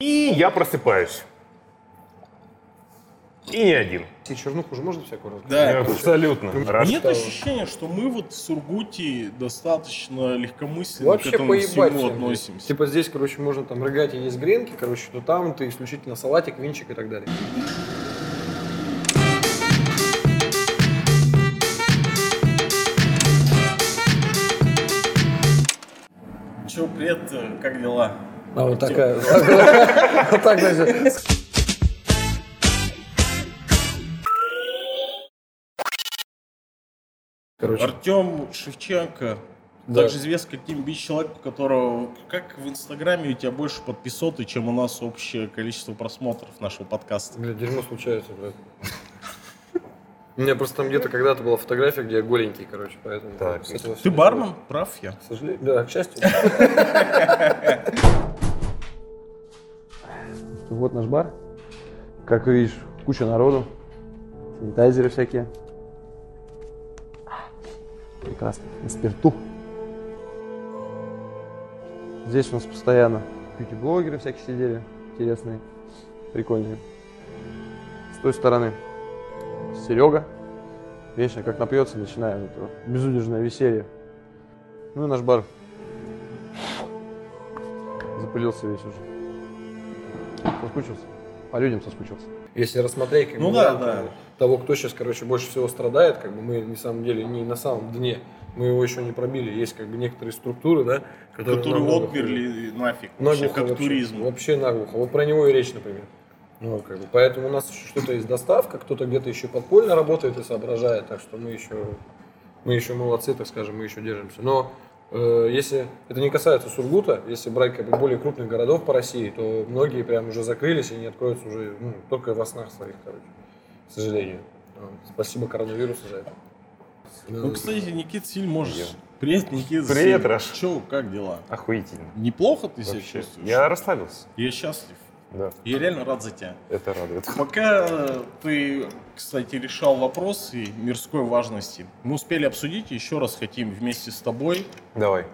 И я просыпаюсь. И не один. И чернуху уже можно всякую рассказать? Да. Абсолютно. Раз. Нет ощущения, что мы вот в Сургуте достаточно легкомысленно Вообще к этому поебать всему всем. относимся. Типа здесь, короче, можно там рыгать и есть гренки, короче, то там ты исключительно салатик, винчик и так далее. Че, привет, э, как дела? А вот такая. Вот так даже. Короче, Артем Шевченко, Да. также известный как Тим Бич, человек, у которого, как в Инстаграме, у тебя больше подписоты, чем у нас общее количество просмотров нашего подкаста. бля, дерьмо случается, блядь. У меня просто там где-то когда-то была фотография, где я голенький, короче, поэтому... Так, Ты бармен? Прав я. К сожалению, да, к счастью. Вот наш бар. Как видишь, куча народу. Санитайзеры всякие. Прекрасно. На спирту. Здесь у нас постоянно бьюти-блогеры всякие сидели. Интересные, прикольные. С той стороны Серега. Вечно как напьется, начинаем это безудержное веселье. Ну и наш бар запылился весь уже. Соскучился. По людям соскучился. Если рассмотреть как Ну бы, да, вариант, да. того, кто сейчас, короче, больше всего страдает, как бы мы на самом деле не на самом дне, мы его еще не пробили. Есть как бы некоторые структуры, да, которые, Которые отмерли нафиг. Вообще, Наглухо как вообще. туризм. Вообще наглухо. Вот про него и речь, например. Ну, как бы, поэтому у нас еще что-то есть доставка, кто-то где-то еще подпольно работает и соображает, так что мы еще, мы еще молодцы, так скажем, мы еще держимся. Но если это не касается Сургута, если брать как бы более крупных городов по России, то многие прям уже закрылись и не откроются уже ну, только во снах своих, короче, к сожалению. Спасибо коронавирусу за это. Ну, кстати, Никит Силь можешь... Привет, Никит Привет. Раш. Че, как дела? Охуительно. Неплохо ты себя Вообще. чувствуешь? Я расслабился. Я счастлив. Да, Я реально рад за тебя. это радует. Пока э, ты, кстати, решал вопросы мирской важности, мы успели обсудить, еще раз хотим вместе с тобой Давай.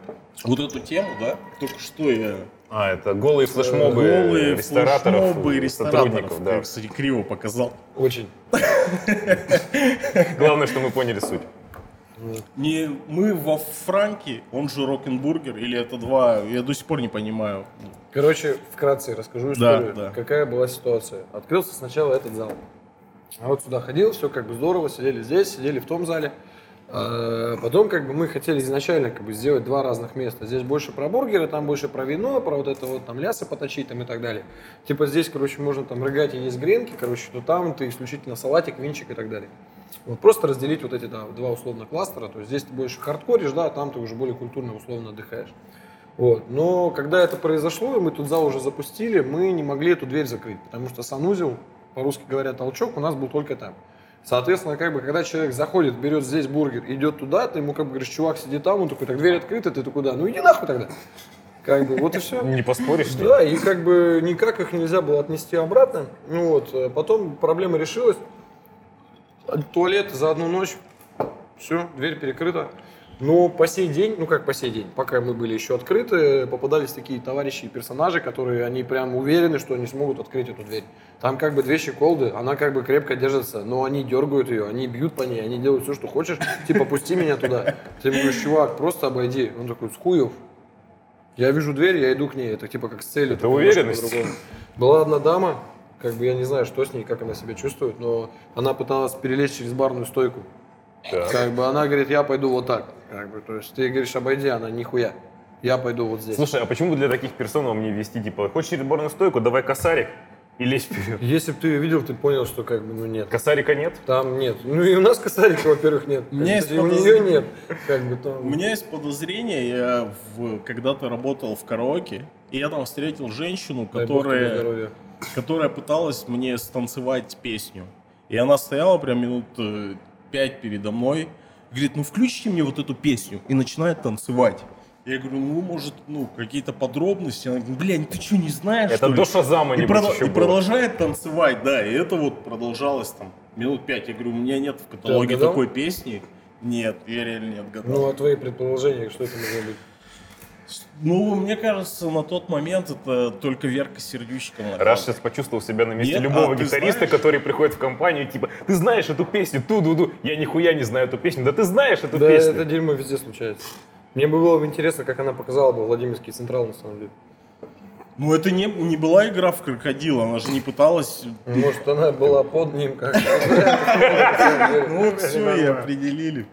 вот эту тему, да? Только что я... А, это голые флешмобы Голые рестораторов, флешмобы и рестораторов. сотрудников. Я, Да. кстати, криво показал. Очень. Главное, что мы поняли суть. Не мы во Франке, он же Рокенбургер, или это два, я до сих пор не понимаю. Короче, вкратце расскажу Да, историю, да. какая была ситуация. Открылся сначала этот зал. А вот сюда ходил, все как бы здорово, сидели здесь, сидели в том зале. А Потом как бы мы хотели изначально как бы сделать два разных места. Здесь больше про бургеры, там больше про вино, про вот это вот там лясы поточить там и так далее. Типа здесь, короче, можно там рыгать и есть гренки, короче, то там ты исключительно салатик, винчик и так далее. Вот просто разделить вот эти да, два условно кластера, то есть здесь ты больше хардкоришь, да, а там ты уже более культурно условно отдыхаешь. Вот. Но когда это произошло, и мы тут зал уже запустили, мы не могли эту дверь закрыть, потому что санузел, по-русски говоря, толчок, у нас был только там. Соответственно, как бы, когда человек заходит, берет здесь бургер, идет туда, ты ему как бы говоришь, чувак, сиди там, он такой, так дверь открыта, ты куда? Ну иди нахуй тогда. Как бы, вот и все. Не поспоришь? Да, и как бы никак их нельзя было отнести обратно. Ну вот, э, потом проблема решилась. Туалет за одну ночь, все, дверь перекрыта. Но по сей день, ну как по сей день, пока мы были еще открыты, попадались такие товарищи и персонажи, которые они прям уверены, что они смогут открыть эту дверь. Там как бы две щеколды, она как бы крепко держится, но они дергают ее, они бьют по ней, они делают все, что хочешь, типа пусти меня туда. Ты говоришь, чувак, просто обойди. Он такой, с хуев. Я вижу дверь, я иду к ней. Это типа как с целью. Это уверенность. Была одна дама, как бы я не знаю, что с ней, как она себя чувствует, но она пыталась перелезть через барную стойку. Да. Как бы она говорит, я пойду вот так. Как бы, то есть ты говоришь, обойди, она нихуя. Я пойду вот здесь. Слушай, а почему бы для таких персон вам не вести, типа, хочешь через барную стойку, давай косарик и лезь вперед? Если бы ты ее видел, ты понял, что как бы, ну нет. Косарика нет? Там нет. Ну и у нас косарика, во-первых, нет. У меня есть у нее подозрение. нет. Как бы там... У меня есть подозрение, я в- когда-то работал в караоке, и я там встретил женщину, которая, здоровья. которая пыталась мне станцевать песню. И она стояла прям минут пять передо мной, говорит, ну включите мне вот эту песню, и начинает танцевать. Я говорю, ну, может, ну, какие-то подробности. Она говорит, блядь, ты что, не знаешь, Это что ли?» до Шазама и, не еще и было. продолжает танцевать, да, и это вот продолжалось там минут пять. Я говорю, у меня нет в каталоге такой песни. Нет, я реально не отгадал. Ну, а твои предположения, что это могло быть? Ну, мне кажется, на тот момент это только Верка Сердючка. Раз сейчас почувствовал себя на месте Нет? любого А, гитариста, знаешь? который приходит в компанию, типа, ты знаешь эту песню, ту-ду-ду, я нихуя не знаю эту песню, да ты знаешь эту Да, песню. это дерьмо везде случается. Мне бы было бы интересно, как она показала бы Владимирский Централ, на самом деле. Ну, это не, не была игра в крокодила, она же не пыталась... Может, она была под ним как Ну, все, и определили.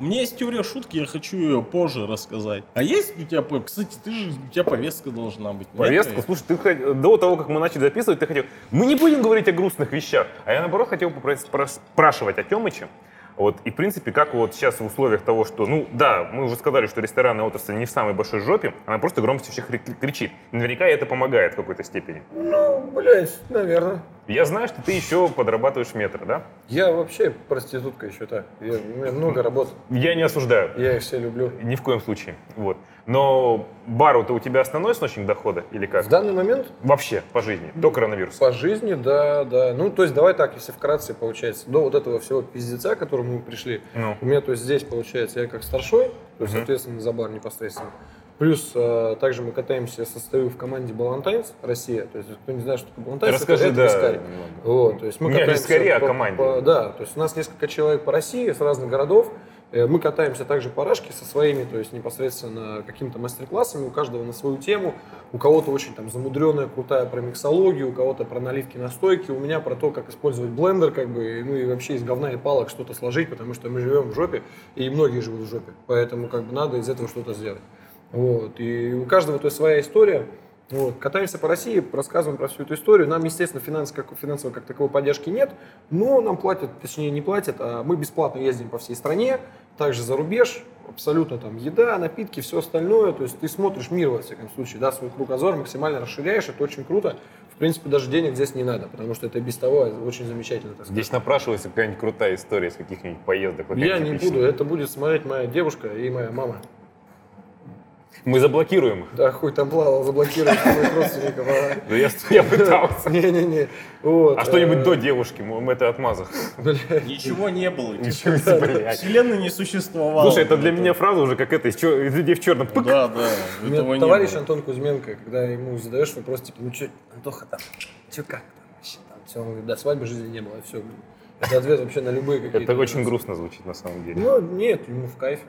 Меня есть теория шутки, я хочу ее позже рассказать. А есть у тебя, кстати, ты же, у тебя повестка должна быть. нет? Повестку, слушай, ты до того, как мы начали записывать, ты хотел, мы не будем говорить о грустных вещах, а я наоборот хотел попрос- прос- спрашивать о Тёмыче. Вот, и, в принципе, как вот сейчас в условиях того, что, ну, да, мы уже сказали, что ресторанная отрасль не в самой большой жопе, она просто громче всех кри- кричит. Наверняка это помогает в какой-то степени. Ну, блядь, наверное. Я знаю, что ты еще подрабатываешь метро, да? Я вообще проститутка еще так. Я, у меня много работ. Я не осуждаю. Я их все люблю. Ни в коем случае. Вот. Но бару-то у тебя основной источник дохода или как? В данный момент Вообще, по жизни, до коронавируса. по жизни, да, да. Ну, то есть, давай так, если вкратце получается, до вот этого всего пиздеца, к которому мы пришли, Ну. у меня, то есть, здесь, получается, я как старшой, то есть, соответственно, за бар непосредственно. Плюс, э, также мы катаемся, я состою в команде Балантайнс Россия. То есть, кто не знает, что такое Балантайнс, Расскажи, это, да. вискарь. Вот, то есть мы о катаемся вискаре, а о по- команде. по- да, то есть у нас несколько человек по России с разных городов. Э, Мы катаемся также по Рашке со своими, то есть непосредственно какими-то мастер-классами, у каждого на свою тему. У кого-то очень там замудренная, крутая про миксологию, у кого-то про наливки настойки, у меня про то, как использовать блендер, как бы, ну и вообще из говна и палок что-то сложить, потому что мы живем в жопе, и многие живут в жопе, поэтому как бы надо из этого что-то сделать. Вот. И у каждого то есть своя история. Вот. Катаемся по России, рассказываем про всю эту историю. Нам, естественно, финанс, как, финансовой как таковой поддержки нет, но нам платят, точнее не платят, а мы бесплатно ездим по всей стране, также за рубеж, абсолютно там еда, напитки, все остальное. То есть ты смотришь мир, во всяком случае, да, свой кругозор максимально расширяешь, это очень круто. В принципе, даже денег здесь не надо, потому что это без того очень замечательно. Так сказать. Здесь напрашивается какая-нибудь крутая история из каких-нибудь поездок. вот Я не буду, это будет смотреть моя девушка и моя мама. Мы заблокируем их. Да, хуй там плавал, заблокировать своих родственников. Да я, пытался. Не-не-не. Вот, А что-нибудь до девушки, мы это отмазах. Ничего не было. типа, Ничего себе, блядь. Вселенной не существовало. Слушай, это для меня фраза уже как это, из людей в черном. Да, да, не товарищ. Антон Кузьменко, когда ему задаешь вопрос, типа, ну что, Антоха там, что как там вообще там, все, он говорит, да, свадьбы жизни не было, все. Это ответ вообще на любые какие-то. Это очень грустно звучит на самом деле. Ну, нет, ему в кайфе.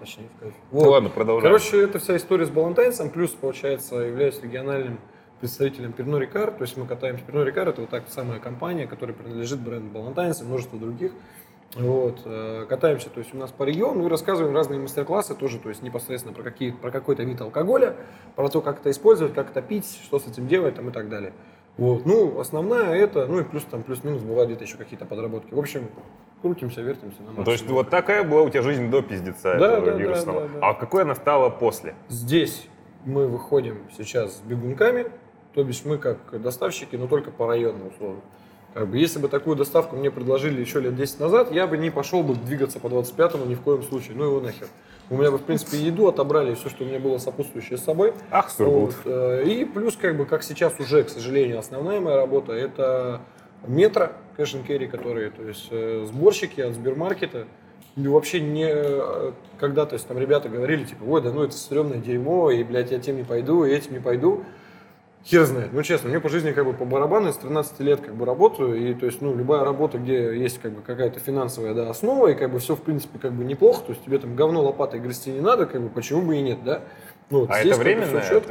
Точнее, в кайфе. Ну ладно, продолжаем. Короче, это вся история с Балантайнсом, плюс, получается, являюсь региональным представителем Перно Рикар, то есть мы катаемся. Перно Рикар это вот так самая компания, которая принадлежит бренду Балантайнс и множество других. Вот, э, катаемся, то есть у нас по региону и рассказываем разные мастер-классы тоже, то есть непосредственно про, какие, про какой-то вид алкоголя, про то, как это использовать, как это пить, что с этим делать там, и так далее. Вот, ну, основная это, ну и плюс там плюс-минус бывают где-то еще какие-то подработки. В общем, крутимся, вертимся. на Ну, то есть вот такая была у тебя жизнь до пиздеца Да, этого да, да, вирусного. да, да. А какой она стала после? Здесь мы выходим сейчас с бегунками, то бишь мы как доставщики, но только по району условно. Как бы, если бы такую доставку мне предложили еще лет 10 назад, я бы не пошел бы двигаться по 25-му ни в коем случае. Ну его нахер. У меня бы, в принципе, еду отобрали, все, что у меня было сопутствующее с собой. Ах, Сургут. Вот, э, И плюс, как бы, как сейчас уже, к сожалению, основная моя работа – это метро, кэш carry, которые, то есть э, сборщики от Сбермаркета. И вообще не э, когда, то есть там ребята говорили, типа, ой, да ну это стрёмное дерьмо, и, блядь, я тем не пойду, и этим не пойду. Хер знает. Ну, честно, мне по жизни как бы по барабану, я с 13 лет как бы работаю, и то есть, ну, любая работа, где есть как бы какая-то финансовая, да, основа, и как бы все, в принципе, как бы неплохо, то есть тебе там говно лопатой грести не надо, как бы, почему бы и нет, да? Ну, вот А это есть,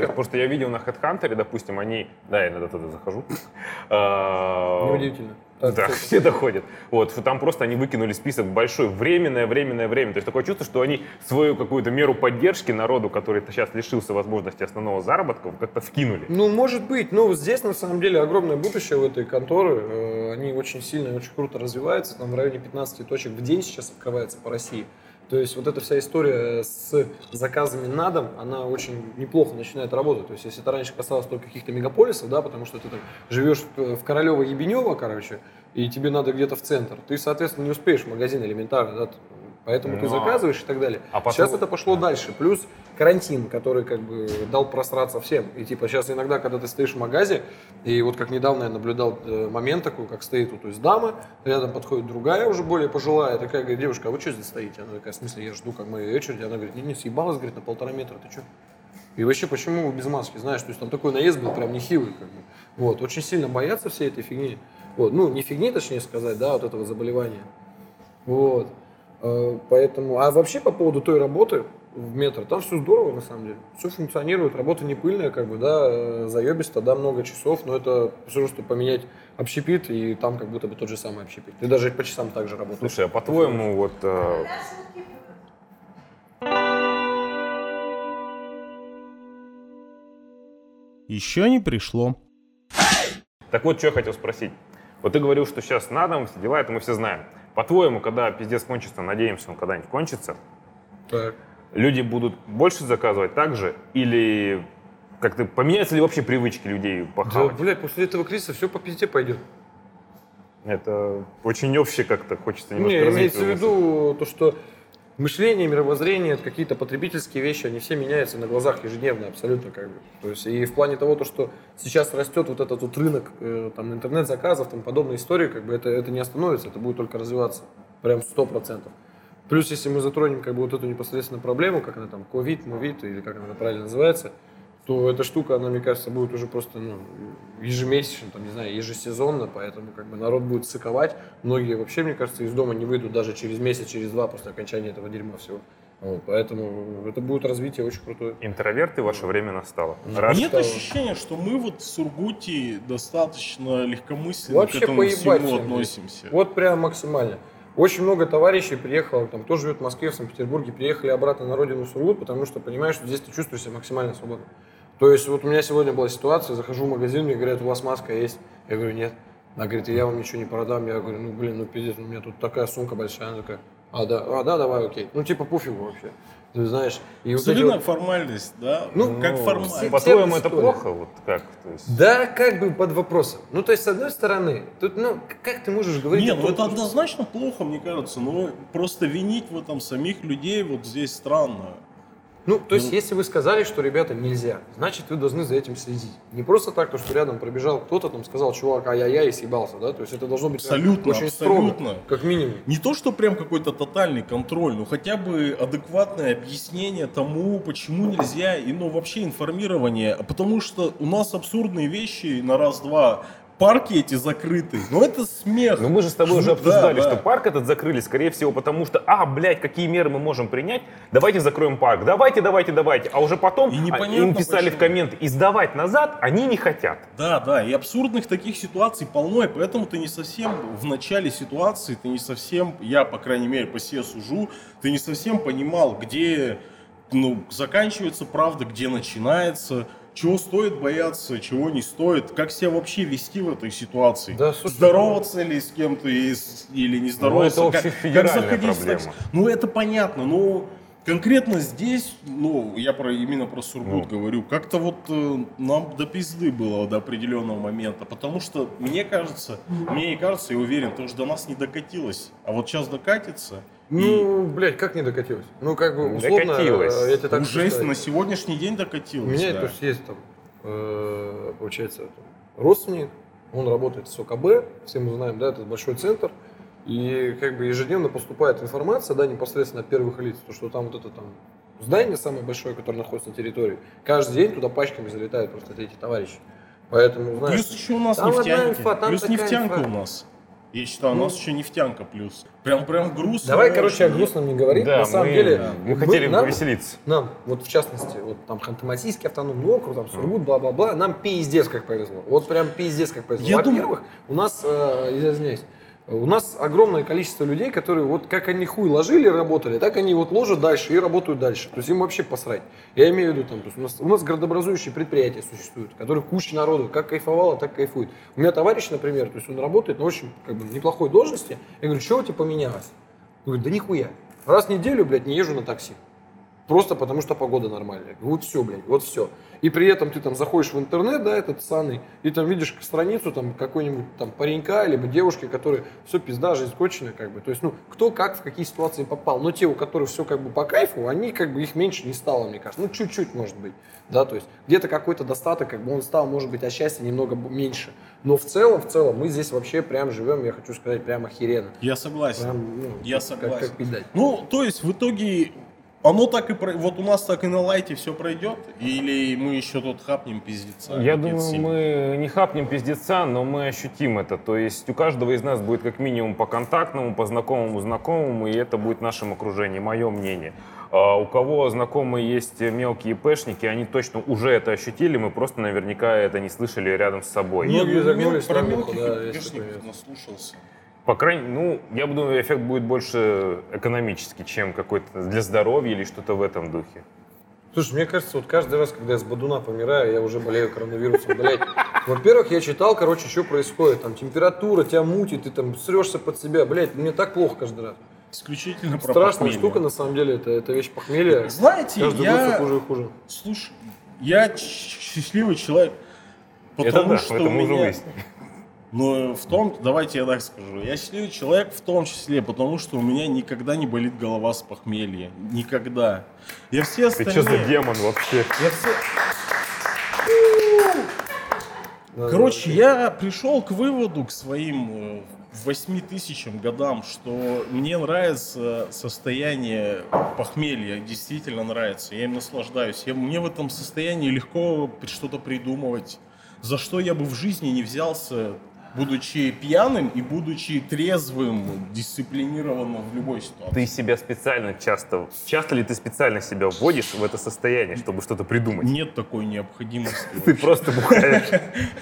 Потому что я видел на HeadHunter, допустим, они... Да, я иногда туда захожу. А, Неудивительно. Да, все доходят. Вот, там просто они выкинули список большой, временное, временное время. То есть такое чувство, что они свою какую-то меру поддержки народу, который сейчас лишился возможности основного заработка, как-то вкинули. Ну, может быть. Ну, здесь, на самом деле, огромное будущее у этой конторы. Э, Они очень сильно и очень круто развиваются. Там в районе 15 точек в день сейчас открывается по России. То есть вот эта вся история с заказами на дом, она очень неплохо начинает работать. То есть если это раньше касалось только каких-то мегаполисов, да, потому что ты там живешь в Королево-Ебенево, короче, и тебе надо где-то в центр, ты, соответственно, не успеешь в магазин элементарно, да, Поэтому ты Но- заказываешь и так далее. А потом- Сейчас это пошло дальше. Плюс карантин, который как бы дал просраться всем. И типа сейчас иногда, когда ты стоишь в магазе, и вот как недавно я наблюдал э, момент такой, как стоит вот, то есть дама, рядом подходит другая уже более пожилая, такая говорит, девушка, а вы что здесь стоите? Она такая, в смысле, я жду как моей очереди. Она говорит, не, не, съебалась, говорит, на полтора метра, ты что? И вообще, почему вы без маски, знаешь, то есть там такой наезд был прям нехилый, как бы. Вот, очень сильно боятся всей этой фигни. Вот, ну, не фигни, точнее сказать, да, вот этого заболевания. Вот. Э, Поэтому, а вообще по поводу той работы в метро, там все здорово, на самом деле. Все функционирует, работа не пыльная, как бы, да, э, заебисто, да, много часов, но это просто поменять общепит, и там как будто бы тот же самый общепит. Ты даже по часам так же работаешь. Слушай, а по-твоему, вот э, Еще не пришло. Так вот, что я хотел спросить. Вот ты говорил, что сейчас на дом, все дела, это мы все знаем. По-твоему, когда пиздец кончится, надеемся, он когда-нибудь кончится, Так. люди будут больше заказывать так же? Или как-то поменяются ли вообще привычки людей Да, похавать? блядь, после этого кризиса все по пизде пойдет. Это очень общее как-то хочется немножко Не, имеется в виду то, что мышление, мировоззрение, какие-то потребительские вещи, они все меняются на глазах ежедневно, абсолютно как бы. То есть и в плане того, то, что сейчас растет вот этот вот рынок э, там интернет-заказов, там подобные истории, как бы это, это не остановится, это будет только развиваться. Прям сто процентов. Плюс, если мы затронем как бы вот эту непосредственную проблему, как она там, ковид, мувид, или как она правильно называется, то эта штука, она, мне кажется, будет уже просто ну, ежемесячно, там, не знаю, ежесезонно, поэтому как бы народ будет сыковать. Многие вообще, мне кажется, из дома не выйдут даже через месяц, через два после окончания этого дерьма всего. Вот, поэтому это будет развитие очень крутое. Интроверты, ваше время настало. Раз. Нет стало. ощущения, что мы вот в Сургуте достаточно легкомысленно Вообще к этому поебать всему относимся. Вот прям максимально. Очень много товарищей приехало, там, кто живет в Москве, в Санкт-Петербурге, приехали обратно на родину в Сургут, потому что понимаешь, что здесь ты чувствуешь себя максимально свободно. То есть вот у меня сегодня была ситуация, захожу в магазин, мне говорят, у вас маска есть? Я говорю, нет. Она говорит, я вам ничего не продам. Я говорю, ну блин, ну пиздец, у меня тут такая сумка большая. Она такая, а да, а да, давай, окей. Ну типа пофигу вообще. Ты знаешь, и вот эти Абсолютно вот- формальность, да? Ну, как Ну, формальность. По-твоему, это плохо? Вот как? То есть... Да, как бы под вопросом. Ну, то есть, с одной стороны, тут, ну, как ты можешь говорить... Не, о ну это однозначно плохо, мне кажется. Но просто винить в этом самих людей вот здесь странно. Ну, то есть, Ну. если вы сказали, что, ребята, нельзя, значит, вы должны за этим следить. Не просто так, то, что рядом пробежал кто-то, там сказал, чувак, ай-яй-яй, и съебался, да? То есть, это должно быть Абсолютно, очень абсолютно. строго, как минимум. Не то, что прям какой-то тотальный контроль, но хотя бы адекватное объяснение тому, почему нельзя, и ну вообще информирование. А Потому что у нас абсурдные вещи на раз-два. Парки эти закрыты. Ну это смех. Ну мы же с тобой уже Да, обсуждали, да. что парк этот закрыли, скорее всего, потому что, а, блядь, какие меры мы можем принять, давайте закроем парк, давайте, давайте, давайте. А уже потом И а, им писали в почему. комменты, и сдавать назад они не хотят. Да, да, и абсурдных таких ситуаций полно, и поэтому ты не совсем в начале ситуации, ты не совсем, я, по крайней мере, по себе сужу, ты не совсем понимал, где ну, заканчивается правда, где начинается, чего стоит бояться, чего не стоит, как себя вообще вести в этой ситуации. Да, слушай, здороваться ли с кем-то или не здороваться. Ну, это как- как заходить в проблема. такси. Ну, это понятно, но конкретно здесь, ну, я про, именно про Сургут Ну. говорю, как-то вот э, нам до пизды было до определенного момента, потому что мне кажется, мне и кажется, я уверен, то, что до нас не докатилось, а вот сейчас докатится, Ну, блядь, как не докатилось? Ну, как бы, условно, Докатилось. э, я тебе так уже скажу. на сегодняшний день У докатилось. меня, да. то есть, есть там, э, получается, родственник, он работает в СОКБ, все мы знаем, да, это большой центр, и как бы ежедневно поступает информация, да, непосредственно от первых лиц, то, что там вот это там здание самое большое, которое находится на территории, каждый день туда пачками залетают просто эти товарищи. Поэтому, знаешь, Плюс еще у нас там нефтянки. инфа, там плюс нефтянка инфа. у нас. Я считаю, у Ну. нас еще нефтянка плюс. Прям, прям грустно. давай, очень. короче, о грустном не говорить, Да, на самом мы, деле, мы вы- хотели нам- повеселиться. Нам, вот в частности, вот там Ханты-Мансийский автономный округ, там Сургут, бла-бла-бла, нам пиздец как повезло. Вот прям пиздец как повезло. Я Во-первых, у нас, э, извиняюсь, у нас огромное количество людей, которые вот как они хуй ложили, работали, так они вот ложат дальше и работают дальше. То есть им вообще посрать. Я имею в виду, там, то есть у, нас, у нас городообразующие предприятия существуют, которые куча народу как кайфовало, так кайфует. У меня товарищ, например, то есть он работает на очень как бы, неплохой должности. Я говорю, что у тебя поменялось? Он говорит, да нихуя. Раз в неделю, блядь, не езжу на такси. Просто потому что погода нормальная. Вот все, блядь, вот все. И при этом ты там заходишь в интернет, да, этот саный, и там видишь страницу там какой-нибудь там паренька, либо девушки, которые все пизда, жизнь конченая, как бы. То есть, ну, кто как в какие ситуации попал. Но те, у которых все как бы по кайфу, они как бы их меньше не стало, мне кажется. Ну, чуть-чуть, может быть. Да, то есть где-то какой-то достаток, как бы он стал, может быть, от счастья немного меньше. Но в целом, в целом, мы здесь вообще прям живем, я хочу сказать, прям охеренно. Я согласен. Прям, ну, Я как- согласен. Как, пидать. Ну, то есть в итоге оно так и про- вот у нас так и на лайте все пройдет, или мы еще тут хапнем пиздеца? Я думаю, сильные? мы не хапнем пиздеца, но мы ощутим это. То есть у каждого из нас будет как минимум по контактному, по знакомому знакомому, и это будет в нашем окружении, мое мнение. А у кого знакомые есть мелкие пешники, они точно уже это ощутили, мы просто наверняка это не слышали рядом с собой. Нет. Многие ну, загнулись про мелких да, такое. наслушался. По крайней ну, я думаю, эффект будет больше экономический, чем какой-то для здоровья или что-то в этом духе. Слушай, мне кажется, вот каждый раз, когда я с Бадуна помираю, я уже болею коронавирусом, блядь. Во-первых, я читал, короче, что происходит. Там температура, тебя мутит, ты там срешься под себя. Блядь, мне так плохо каждый раз. Исключительно про Страшная похмелье. штука, на самом деле, это, это вещь похмелья. Знаете, Каждый я... хуже и хуже. Слушай, я счастливый человек, это потому да, что это у мы уже меня... Ну, в том, давайте я так скажу, я счастливый человек в том числе, потому что у меня никогда не болит голова с похмелья. Никогда. Я все Ты остальные... что за демон вообще? Я все... Короче, я пришел к выводу, к своим э, 8 тысячам годам, что мне нравится состояние похмелья, действительно нравится, я им наслаждаюсь. Я, мне в этом состоянии легко что-то придумывать, за что я бы в жизни не взялся, будучи пьяным и будучи трезвым, дисциплинированным в любой ситуации. Ты себя специально часто... Часто ли ты специально себя вводишь в это состояние, чтобы что-то придумать? Нет такой необходимости. Ты просто бухаешь.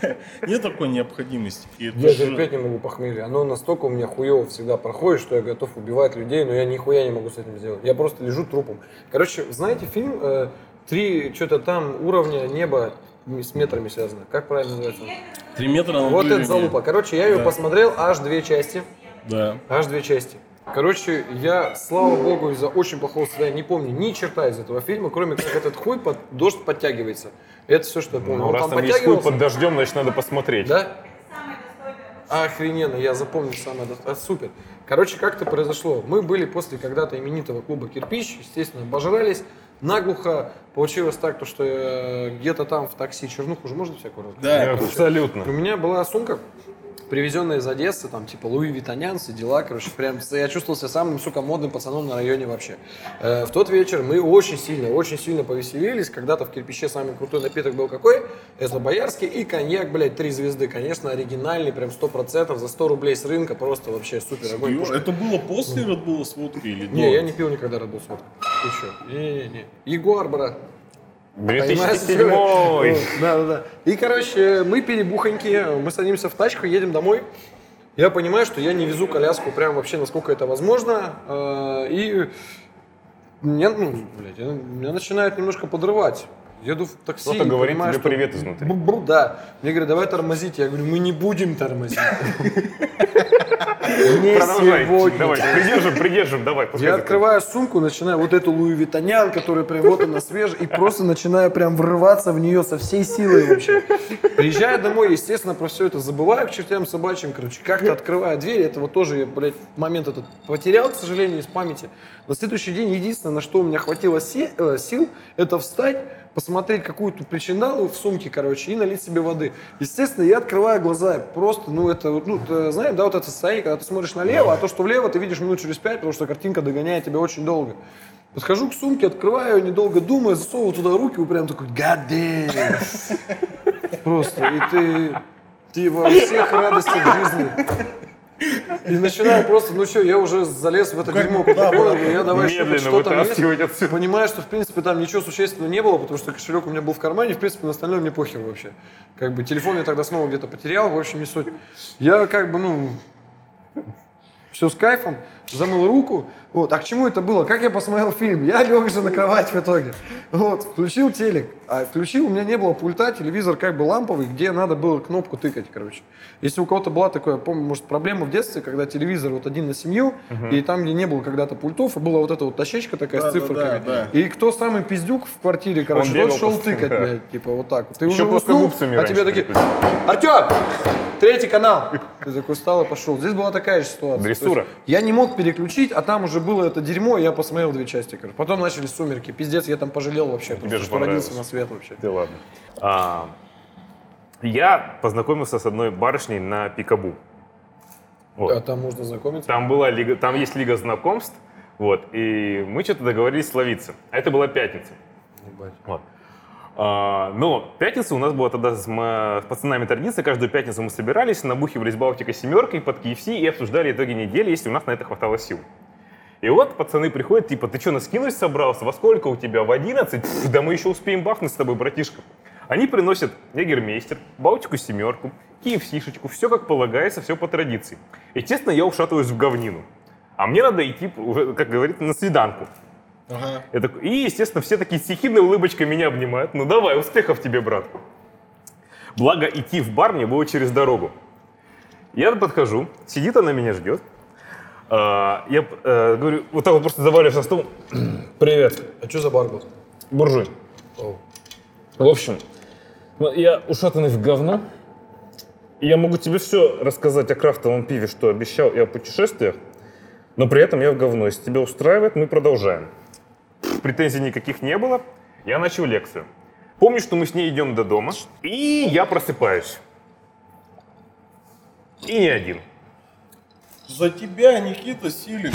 Нет такой необходимости. Я же- терпеть не могу похмелье. Оно настолько у меня хуево всегда проходит, что я готов убивать людей, но я нихуя не могу с этим сделать. Я просто лежу трупом. Короче, знаете фильм э, «Три что-то там уровня неба» с метрами связано? Как правильно называется? Три метра над Вот это залупа. Короче, я ее Да. посмотрел аж две части. Да. Аж две части. Короче, я, слава богу, из-за очень плохого состояния не помню ни черта из этого фильма, кроме как этот хуй под дождь подтягивается. Это все, что я помню. Ну, Он раз там там есть хуй под дождем, значит, надо посмотреть. Да? Охрененно, я запомнил самое дост- а, Супер. Короче, как это произошло? Мы были после когда-то именитого клуба «Кирпич», естественно, обожрались, наглухо. Получилось так, то, что э, где-то там в такси чернуху уже можно всякую рассказать? Да, Абсолютно. У меня была сумка, привезенная из Одессы, там, типа, Луи Витанян, все дела, короче, прям, я чувствовал себя самым, сука, модным пацаном на районе вообще. Э, в тот вечер мы очень сильно, очень сильно повеселились, когда-то в кирпиче самый крутой напиток был какой? Это Боярский и коньяк, блядь, три звезды, конечно, оригинальный, прям 100%, за 100 рублей с рынка, просто вообще супер огонь. Пушка. Это было после Red Bull с водкой или? Не, я не пил никогда Red Bull с водкой. Ты чё? Не-не-не. Ягуар, брат. Понимаешь, 2007 Ну, Да, да, да. И, короче, мы пили бухоньки, мы садимся в тачку, едем домой. Я понимаю, что я не везу коляску прям вообще, насколько это возможно. э, И меня, ну, блядь, меня начинает немножко подрывать. Еду в такси. Кто-то говорит понимаю, тебе что привет изнутри. бу-бу, Да. Мне говорят, давай тормозить. Я говорю, мы не будем тормозить. Не Продолжай. сегодня. Давай, придержим, придержим, давай. Я закрыть. открываю сумку, начинаю вот эту Луи Витанян, которая прям вот она свежая, и просто начинаю прям врываться в нее со всей силой вообще. Приезжаю домой, естественно, про все это забываю к чертям собачьим, короче, как-то открываю дверь, это вот тоже я, блядь, момент этот потерял, к сожалению, из памяти. На следующий день единственное, на что у меня хватило э, сил, это встать, посмотреть какую-то причиндалу в сумке, короче, и налить себе воды. Естественно, я открываю глаза, просто, ну, это, ну, ты знаешь, да, вот это состояние, когда ты смотришь налево, а то, что влево, ты видишь минут через пять, потому что картинка догоняет тебя очень долго. Подхожу к сумке, открываю, недолго думаю, засовываю туда руки, и прям такой, God damn. Просто, и ты, ты во всех радостях жизни. И начинаю просто, ну что, я уже залез в это дерьмо куда я давай еще Медленно что там есть. вытаскивать отсюда. Понимаю, что, в принципе, там ничего существенного не было, потому что кошелек у меня был в кармане, в принципе, на остальное мне похер вообще. Как бы телефон я тогда снова где-то потерял, в общем, не суть. Я как бы, ну, Все с кайфом, замыл руку. Вот. А к чему это было? Как я посмотрел фильм? Я лег же на кровать в итоге. Вот. Включил телек. А включил, у меня не было пульта, телевизор как бы ламповый, где надо было кнопку тыкать, короче. Если у кого-то была такая, помню, может, проблема в детстве, когда телевизор вот один на семью, и там, где не было когда-то пультов, и была вот эта вот дощечка такая Да, с да, цифрами. да, И кто самый пиздюк в квартире, короче, тот шел постоянно. тыкать, блядь, типа вот так. Ты Еще уже уснул, а тебе такие, Артем, третий канал. Ты такой встал и пошел. Здесь была такая же ситуация. Дрессура. Я не мог переключить, а там уже было это дерьмо, и я посмотрел две части. короче. Потом начались сумерки. Пиздец, я там пожалел вообще, же что родился на свет вообще. Да ладно. А, я познакомился с одной барышней на Пикабу. Вот. А там можно знакомиться? Там была лига, там есть лига знакомств, вот, и мы что-то договорились словиться. А это была пятница. Ебать. Вот. А, но пятница у нас была тогда с, с пацанами традиция. Каждую пятницу мы собирались, набухивались Балтика семеркой под KFC и обсуждали итоги недели, если у нас на это хватало сил. И вот пацаны приходят, типа, ты что, наскинуть собрался? Во сколько у тебя? В 11? Пф, да мы еще успеем бахнуть с тобой, братишка. Они приносят ягермейстер, Балтику семерку, KFC-шечку, все как полагается, все по традиции. Естественно, я ушатываюсь в говнину. А мне надо идти, уже, как говорится, на свиданку. Ага. Я такой- и, естественно, все такие с ехидной улыбочкой меня обнимают. Ну давай, успехов тебе, брат. Благо, идти в бар мне было через дорогу. Я подхожу, сидит она меня ждет. А, Я э, говорю, вот так вот просто заваливаюсь на стол. Привет, А что за бар был? буржуй. В общем, ну, я ушатанный в говно. И Я могу тебе все рассказать о крафтовом пиве, что обещал, и о путешествиях, но при этом я в говно. Если тебя устраивает, мы продолжаем. Претензий никаких не было. Я начал лекцию. Помню, что мы с ней идем до дома, и я просыпаюсь. И не один. За тебя, Никита Силин.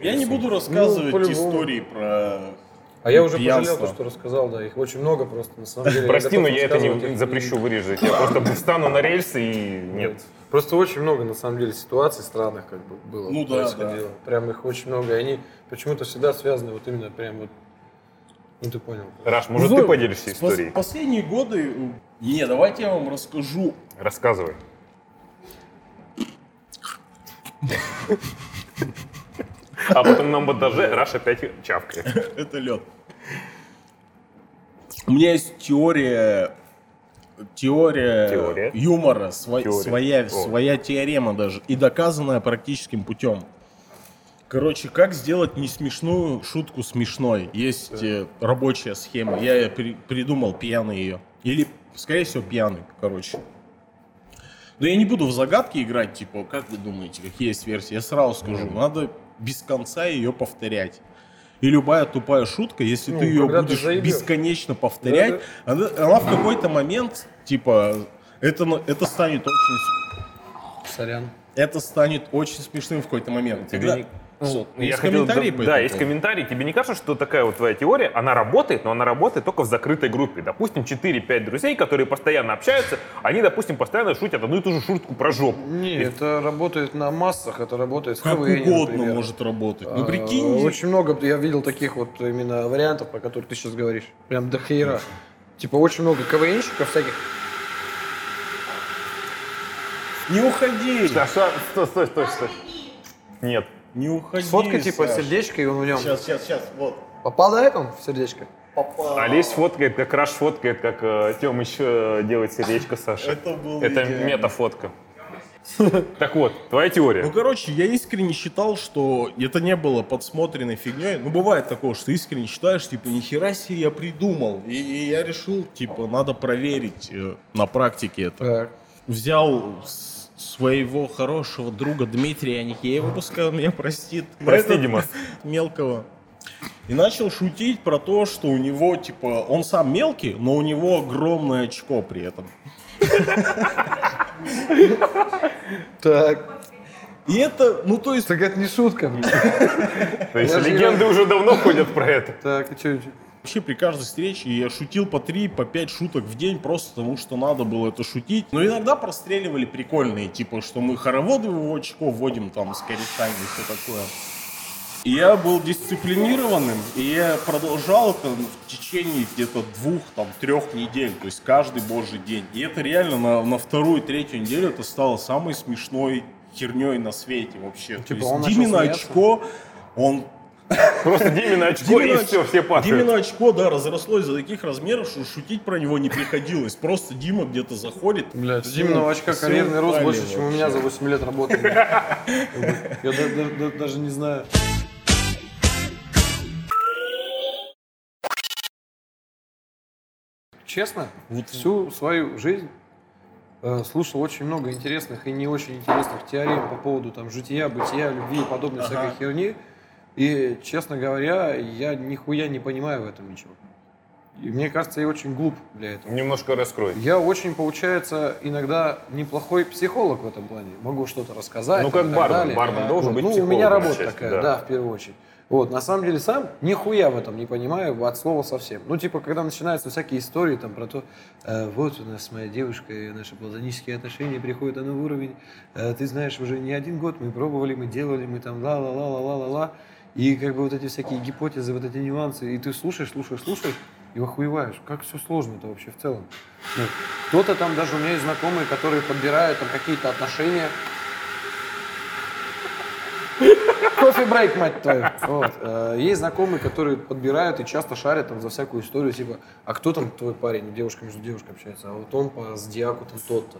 Я не буду рассказывать по-любому. истории про А я уже пьянство. пожалел то, что рассказал, да, их очень много просто, на самом деле. Прости, но я это не запрещу вырежать. Я просто встану на рельсы и нет. Просто очень много, на самом деле, ситуаций странных как бы было, Ну да, происходило. Прям их очень много, и они почему-то всегда связаны вот именно прям вот, ну ты понял. Раш, может, Ну, ты поделишься пос- историей? Последние годы... э, Не, давайте я вам расскажу. Рассказывай. А потом на монтаже Раш опять чавкает. Это лед. У меня есть теория... Теория, Теория? юмора, сво- Теория. своя, О. своя теорема даже, и доказанная практическим путем. Короче, как сделать не смешную шутку смешной? Есть э, рабочая схема. Я при- придумал пьяный ее. Или, скорее всего, пьяный, короче. Но я не буду в загадки играть, типа, как вы думаете, какие есть версии? Я сразу скажу, надо без конца ее повторять. И любая тупая шутка, если Ну, ты ее ты будешь заебёшь. бесконечно повторять, она, она в какой-то момент, типа, это, на- это станет очень Сорян. это станет очень смешным в какой-то момент. Тебе Когда- не- Ну, Я есть хотел- комментарии да, да, есть поводу? комментарий. Тебе не кажется, что такая вот твоя теория, она работает, но она работает только в закрытой группе. Допустим, 4-5 друзей, которые постоянно общаются, они, допустим, постоянно шутят одну и ту же шутку про жопу. Не, это работает на массах, это работает в Как КВН, угодно например. может работать. Ну А, прикинь, Очень много я видел таких вот именно вариантов, про которые ты сейчас говоришь. Прям до хера. Типа очень много КВНщиков всяких. не уходи, Саша, стой, стой, стой, стой. Нет. Не уходи. Фотка типа Саш. сердечко, и он в нем. Сейчас, сейчас, сейчас, вот. Попадает он в сердечко? Олесь фоткает, как Раш фоткает, как э, Тёмыч э, делает сердечко Саша. Это было Это идеально. метафотка. Так вот, твоя теория. Ну, короче, я искренне считал, что это не было подсмотренной фигней. Ну, бывает такое, что искренне считаешь, типа, нихера себе я придумал. И, и я решил, типа, надо проверить э, на практике это. Так. Взял с- своего хорошего друга Дмитрия Аникеева, пускай он меня простит. Прости, Этот Димас. Мелкого. И начал шутить про то, что у него, типа, он сам мелкий, но у него огромное очко при этом. Так. И это, ну, то есть, Так это не шутка. блин. То есть легенды уже давно ходят про это. Так, и что? Вообще при каждой встрече я шутил по 3, по 5 шуток в день, просто потому что надо было это шутить. Но иногда простреливали прикольные, типа, что мы хороводы в очко вводим там с корешами и все такое. И я был дисциплинированным, и я продолжал это в течение где-то двух, там, трех недель, то есть каждый божий день. И это реально на, на вторую, третью неделю это стало самой смешной херней на свете вообще. Типа То есть смеяться? очко, он Просто Димина очко, и Димина все, оч- все падают. Димина очко, да, разрослось до таких размеров, что шутить про него не приходилось. Просто Дима где-то заходит. Блядь, Димного очка карьерный рост больше, чем у меня за вообще. 8 лет работы. Я да- да- да- даже не знаю. Честно, вот всю свою жизнь э, слушал очень много интересных и не очень интересных теорем по поводу там жития, бытия, любви и подобной Ага. всякой херни. И, честно говоря, я нихуя не понимаю в этом ничего. И мне кажется, я очень глуп для этого. Немножко раскрой. Я очень, получается, иногда неплохой психолог в этом плане. Могу что-то рассказать. Ну, как бармен. далее. Бармен должен Вот, быть Ну, у меня работа отчасти, такая, да. да. в первую очередь. Вот, на самом деле сам нихуя в этом не понимаю от слова совсем. Ну, типа, когда начинаются всякие истории там про то, э, вот у нас моя девушка и наши платонические отношения приходят на новый уровень. Э, ты знаешь, уже не один год мы пробовали, мы делали, мы там ла-ла-ла-ла-ла-ла-ла. И как бы вот эти всякие гипотезы, вот эти нюансы, и ты слушаешь, слушаешь, слушаешь, и охуеваешь, как все сложно-то вообще в целом. Ну, кто-то там, даже у меня есть знакомые, которые подбирают там какие-то отношения. Кофе-брейк, мать твою. Вот. Э, Есть знакомые, которые подбирают и часто шарят там за всякую историю, типа, а кто там твой парень, девушка между девушкой общается, а вот он по зодиаку там тот-то.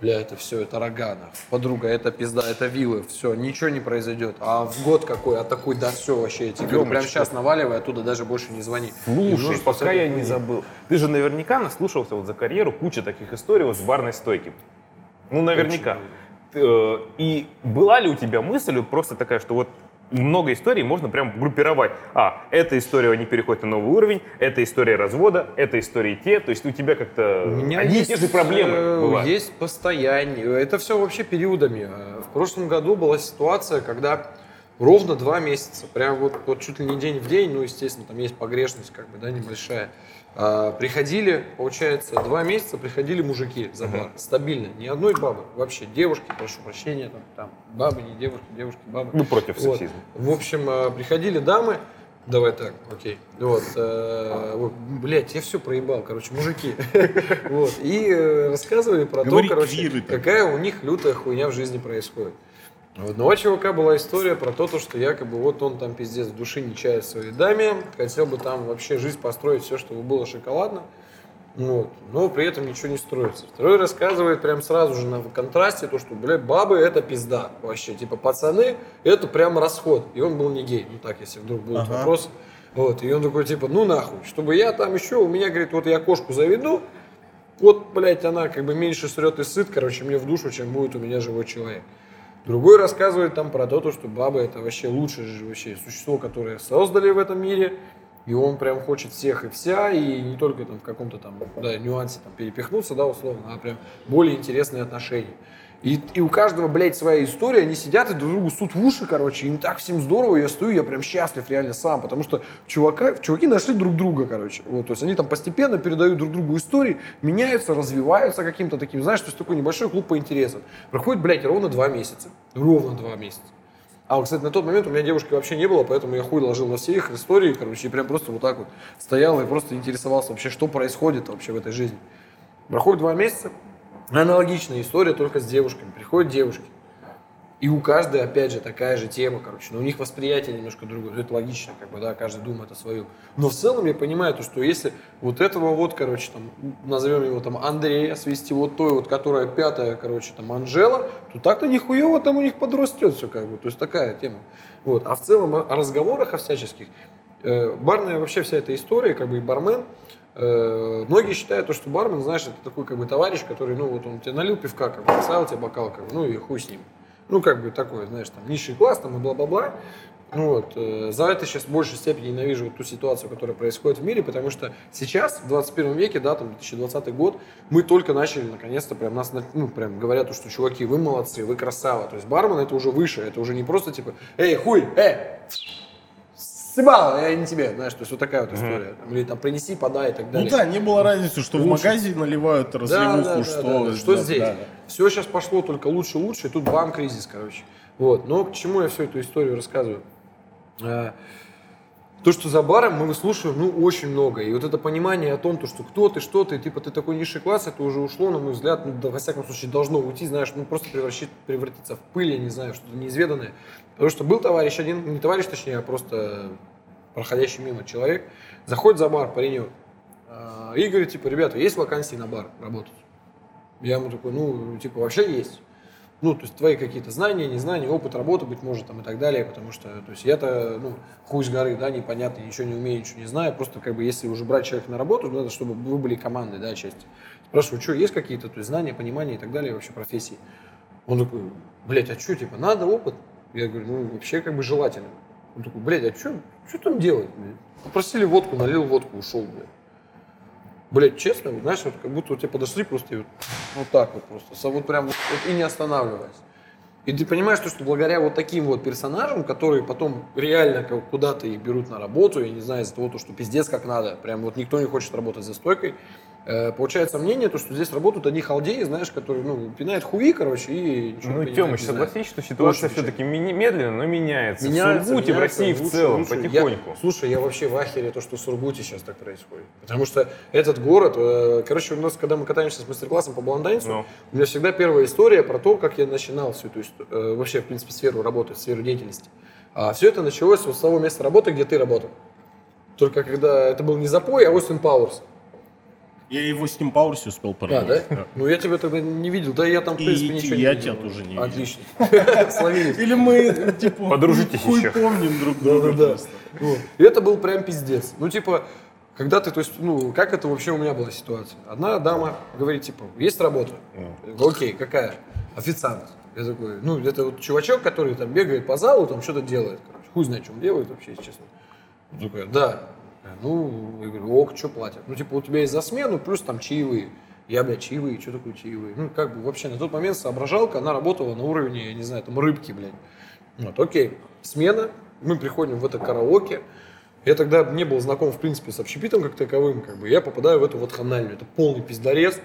Бля, это все, это рогана. Подруга, это пизда, это вилы, все, ничего не произойдет. А в год какой, а такой, да все вообще, я тебе говорю, прямо Ёмочка. сейчас наваливай, оттуда даже больше не звони. Слушай, пока я всякой не забыл. Ты же наверняка наслушался вот за карьеру куча таких историй вот с барной стойки. Ну, наверняка. Э, И была ли у тебя мысль вот просто такая, что вот много историй можно прям группировать. А, эта история, они переходят на новый уровень, эта история развода, эта история те. То есть у тебя как-то У меня одни и есть, те же проблемы э, бывают. Есть постояннее. Это все вообще периодами. Э, В прошлом году была ситуация, когда ровно два месяца, прям вот, вот чуть ли не день в день, ну, естественно, там есть погрешность, как бы, да, небольшая. А, приходили, получается, два месяца приходили мужики за бар. Стабильно. Ни одной бабы. Вообще девушки, прошу прощения, там, там бабы, не девушки, девушки, бабы. Ну, против Вот. сексизма. В общем, э, приходили дамы, давай так, окей, вот, э, вот, блядь, я все проебал, короче, мужики, вот, и э, рассказывали про то, короче, какая у них лютая хуйня в жизни происходит. У одного чувака была история про то, то, что якобы вот он там пиздец в души не чает своей даме, хотел бы там вообще жизнь построить, все, чтобы было шоколадно, вот. Но при этом ничего не строится. Второй рассказывает прям сразу же на контрасте то, что, блядь, бабы это пизда вообще. Типа пацаны это прям расход. И он был не гей. Ну так, если вдруг будут Ага. вопросы. Вот. И он такой, типа, ну нахуй, чтобы я там еще, у меня, говорит, вот я кошку заведу, вот, блядь, она как бы меньше срет и сыт, короче, мне в душу, чем будет у меня живой человек. Другой рассказывает там про то, то, что баба это вообще лучшее вообще существо, которое создали в этом мире. И он прям хочет всех и вся, и не только там в каком-то там да, нюансе там перепихнуться, да, условно, а прям более интересные отношения. И, и у каждого, блядь, своя история, они сидят и друг другу сут в уши, короче, им так всем здорово, я стою, я прям счастлив реально сам, потому что чувака, чуваки нашли друг друга, короче, вот, то есть они там постепенно передают друг другу истории, меняются, развиваются каким-то таким, знаешь, то есть такой небольшой клуб по интересам. Проходит, блядь, ровно два месяца, ровно два месяца. А, кстати, на тот момент у меня девушки вообще не было, поэтому я хуй ложил на все их истории, короче, и прям просто вот так вот стоял и просто интересовался вообще, что происходит вообще в этой жизни. Проходит два месяца, аналогичная история, только с девушками. Приходят девушки, и у каждой, опять же, такая же тема, короче, но у них восприятие немножко другое. Это логично, как бы, да, каждый думает о своем. Но в целом я понимаю, то, что если вот этого вот, короче, там, назовем его там Андрея, свести вот той вот, которая пятая, короче, там, Анжела, то так-то нихуево там у них подрастет все, как бы, то есть такая тема. Вот. А в целом о разговорах о всяческих, э, барная вообще вся эта история, как бы и бармен, многие считают, то, что бармен, знаешь, это такой как бы товарищ, который, ну вот он тебе налил пивка, как бы, поставил тебе бокал, как бы, ну и хуй с ним. Ну, как бы такой, знаешь, там, низший класс, там, и бла-бла-бла. Ну вот, э, за это сейчас в большей степени ненавижу вот ту ситуацию, которая происходит в мире, потому что сейчас, в 21 веке, да, там, 2020 год, мы только начали, наконец-то, прям нас, на- ну, прям говорят, то, что, чуваки, вы молодцы, вы красава. То есть бармен это уже выше, это уже не просто, типа, эй, хуй, эй, съебал, я не тебе, знаешь, то есть вот такая вот история. Там, Или там, принеси, подай и так Ну далее. да, не было разницы, что в Лучше. магазине наливают Да, разливуху, да, да, что, да, да. Что да, здесь? да. Все сейчас пошло только лучше, лучше, и тут бам, кризис, короче. Вот. Но к чему я всю эту историю рассказываю? То, что за баром мы выслушиваем, ну, очень много. И вот это понимание о том, то, что кто ты, что ты, типа, ты такой низший класс, это уже ушло, на мой взгляд, ну, да, во всяком случае, должно уйти, знаешь, ну, просто превратить, превратиться в пыль, я не знаю, что-то неизведанное. Потому что был товарищ один, не товарищ, точнее, а просто проходящий мимо человек, заходит за бар, паренек, а, и говорит, типа, ребята, есть вакансии на бар работать? Я ему такой, ну, типа, вообще есть. Ну, то есть твои какие-то знания, незнания, опыт работы, быть может, там и так далее, потому что, то есть я-то, ну, хуй с горы, да, непонятно, ничего не умею, ничего не знаю, просто как бы если уже брать человека на работу, надо, чтобы вы были командой, да, часть. Спрашиваю, что, есть какие-то, то есть знания, понимания и так далее вообще профессии? Он такой, блядь, а что, типа, надо опыт? Я говорю, ну, вообще как бы желательно. Он такой, блядь, а что, что там делать? Блядь? Попросили водку, налил водку, ушел, блядь. Блять, честно, знаешь, вот как будто у тебя подошли просто и вот, вот так вот просто, вот прям вот, вот и не останавливаясь. И ты понимаешь, что благодаря вот таким вот персонажам, которые потом реально куда-то их берут на работу, я не знаю, из-за того, что пиздец как надо, прям вот никто не хочет работать за стойкой, получается мнение, то, что здесь работают одни халдеи, знаешь, которые, ну, пинают хуи, короче, и ничего Ну, Тёмыч, согласись, что ситуация все-таки медленно, но меняется. Меняется, в Сургуте, в России в целом, лучше. потихоньку. Я, слушай, я вообще в ахере, то, что в Сургуте сейчас так происходит. Потому что этот город, э, короче, у нас, когда мы катаемся с мастер-классом по баландайнсу, Ну. у меня всегда первая история про то, как я начинал всю эту э, вообще, в принципе, сферу работы, сферу деятельности. А все это началось вот с того места работы, где ты работал. Только когда это был не запой, а Остин Пауэрс. Я его с ним Пауэрси успел А, породить. да? Ну, я тебя тогда не видел. Да, я там, в принципе, ничего не я тебя тоже не видел. Отлично. Словились. Или мы, типа, Подружитесь хуй еще. помним друг друга Да-да-да. просто. Вот. И это был прям пиздец. Ну, типа, когда ты, то есть, ну, как это вообще у меня была ситуация? Одна дама говорит, типа, есть работа? Я говорю, Окей, какая? Официант. Я такой, ну, это вот чувачок, который там бегает по залу, там что-то делает, короче. Хуй знает, что он делает вообще, если честно. Он такой, да. Ну, я говорю, ок, что платят? Ну, типа, у тебя есть за смену, плюс там чаевые. Я, блядь, чаевые, что такое чаевые? Ну, как бы вообще на тот момент соображалка, она работала на уровне, я не знаю, там рыбки, блядь. Вот, окей, смена, мы приходим в это караоке. Я тогда не был знаком, в принципе, с общепитом как таковым, как бы, я попадаю в эту вот ханальню. Это полный пиздорез.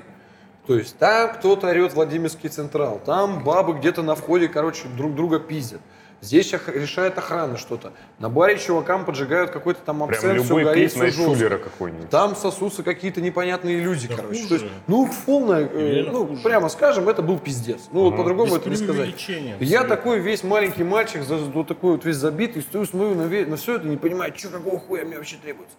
То есть там кто-то орет Владимирский Централ, там бабы где-то на входе, короче, друг друга пиздят. Здесь ох- решает охрана что-то. На баре чувакам поджигают какой-то там Прям абсент, все любой горит, клип все жестко. Какой-нибудь. Там сосутся какие-то непонятные люди, Да короче. хуже. То есть, ну, полная, э, ну, хуже. прямо скажем, это был пиздец. Ну, вот по-другому это не сказать. Я абсолютно. такой весь маленький мальчик, за- вот такой вот весь забитый, стою, смотрю на, на все это, не понимаю, что, какого хуя мне вообще требуется.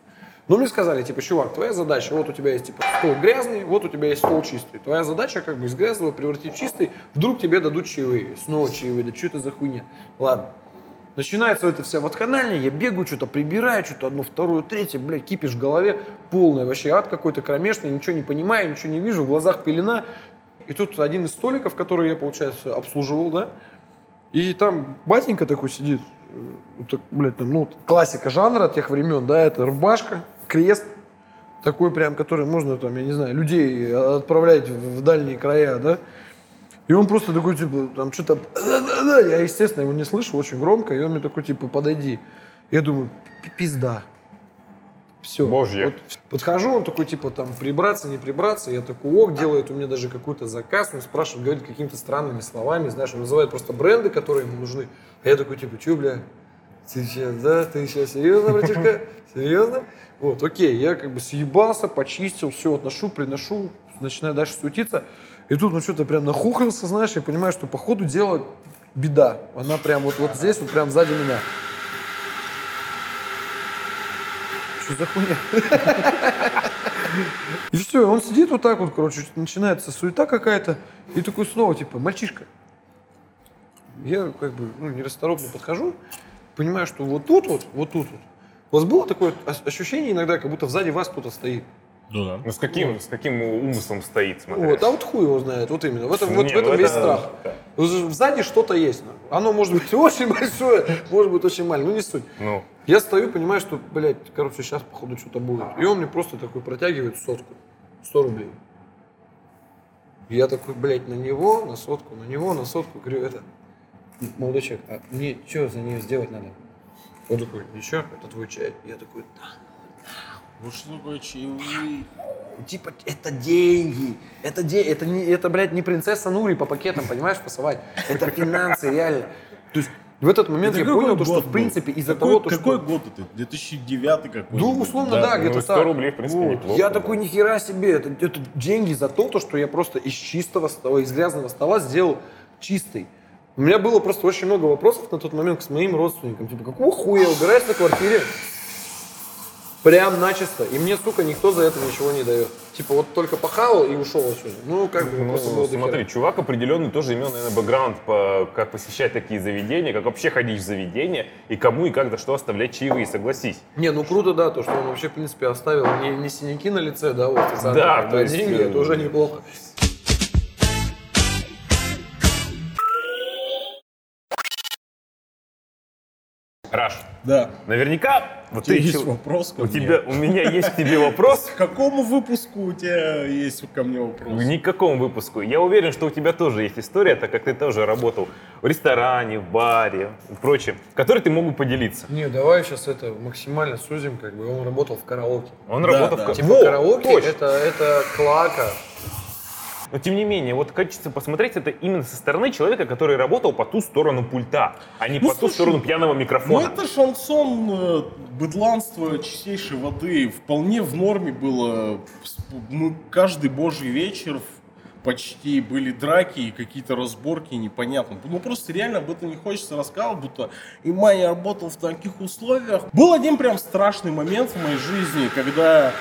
Но мне сказали, типа, чувак, твоя задача, вот у тебя есть, типа, стол грязный, вот у тебя есть стол чистый. Твоя задача, как бы, из грязного превратить в чистый, вдруг тебе дадут чаевые. Снова чаевые, да что это за хуйня? Ладно. Начинается это вся вакханалия, я бегаю, что-то прибираю, что-то одно, второе, третье, блядь, кипиш в голове, полный вообще ад какой-то кромешный, ничего не понимаю, ничего не вижу, в глазах пелена. И тут один из столиков, который я, получается, обслуживал, да, и там батенька такой сидит, э, так, блядь, ну, классика жанра тех времен, да, это рубашка, крест, такой прям, который можно, там, я не знаю, людей отправлять в дальние края, да, и он просто такой, типа, там что-то... Я, естественно, его не слышу очень громко, и он мне такой, типа, подойди. Я думаю, «Пи- пизда. Все. Божья. Вот подхожу, он такой, типа, там, прибраться, не прибраться. Я такой, ок, делает у меня даже какой-то заказ. Он спрашивает, говорит какими-то странными словами, знаешь, он называет просто бренды, которые ему нужны. А я такой, типа, что, бля, сейчас, да, ты сейчас серьезно, братишка? Серьезно? Вот, окей, я как бы съебался, почистил, все отношу, приношу, начинаю дальше суетиться. И тут он что-то прям нахухался, знаешь, я понимаю, что по ходу дела беда. Она прям вот, вот здесь, вот прям сзади меня. Что за хуйня? И все, он сидит вот так вот, короче, начинается суета какая-то, и такой снова, типа, мальчишка. Я как бы, ну, нерасторопно подхожу, понимаю, что вот тут вот, вот тут вот. У вас было такое ощущение иногда, как будто сзади вас кто-то стоит? Да, да. Ну с каким, с каким умыслом стоит, смотри. Вот, а вот хуй его знает, вот именно. В этом, вот Не, в этом ну весь это- страх. Вот Сзади что-то есть. ну. Оно может быть очень большое, может быть очень маленькое, ну не суть. Ну, Я стою, понимаю, что, блядь, короче, сейчас, походу, что-то будет. И он мне просто такой протягивает сотку, 100 рублей. Я такой, блядь, на него, на сотку, на него, на сотку. Говорю, это, молодой человек, а мне что за нее сделать надо? Он такой, ничего, это твой чай. Я такой, да. Вот что такое чаевые? Типа, это деньги. Это, де... это, не, это, блядь, не принцесса Нури по пакетам, понимаешь, пасовать. Это финансы, реально. То есть, В этот момент Это я какой понял, то, что в принципе из-за Какой- того, то, Какой что... год это? 2009 какой Ну, условно, да, где-то ну, 100 так. рублей, в принципе, Вот. неплохо, Я да. такой, нихера себе, это, это деньги за то, то, что я просто из чистого стола, из грязного стола сделал чистый. У меня было просто очень много вопросов на тот момент с моим родственникам. Типа, какого хуя я убираюсь на квартире? Прям начисто. И мне, сука, никто за это ничего не дает. Типа, вот только похавал и ушел отсюда. Ну, как бы, Ну, просто было дохера. смотри, чувак определенный тоже имел, наверное, бэкграунд, по, как посещать такие заведения, как вообще ходить в заведения, и кому и как за что оставлять чаевые, согласись. Не, ну круто, да, то, что он вообще, в принципе, оставил не, не синяки на лице, да, вот, Да, а то есть, деньги, э, это уже неплохо. Раш, Да. наверняка вот У тебя ты есть чел- вопрос ко у мне? тебя, у меня есть к тебе вопрос. К какому выпуску у тебя есть ко мне вопрос? Ни к какому выпуску. Я уверен, что у тебя тоже есть история, так как ты тоже работал в ресторане, в баре и прочее, которой ты мог бы поделиться. Не, давай сейчас это максимально сузим, как бы он работал в караоке. Он Да, работал да. в Типа караоке точно. это, это клака. Но тем не менее, вот хочется посмотреть это именно со стороны человека, который работал по ту сторону пульта, а не Ну, по ту слушай, сторону пьяного Ну микрофона. это шансон, э, быдланство чистейшей воды. Вполне в норме было. Мы каждый божий вечер почти были драки и какие-то разборки непонятно. Ну просто реально об этом не хочется рассказывать, будто и я работал в таких условиях. Был один прям страшный момент в моей жизни, когда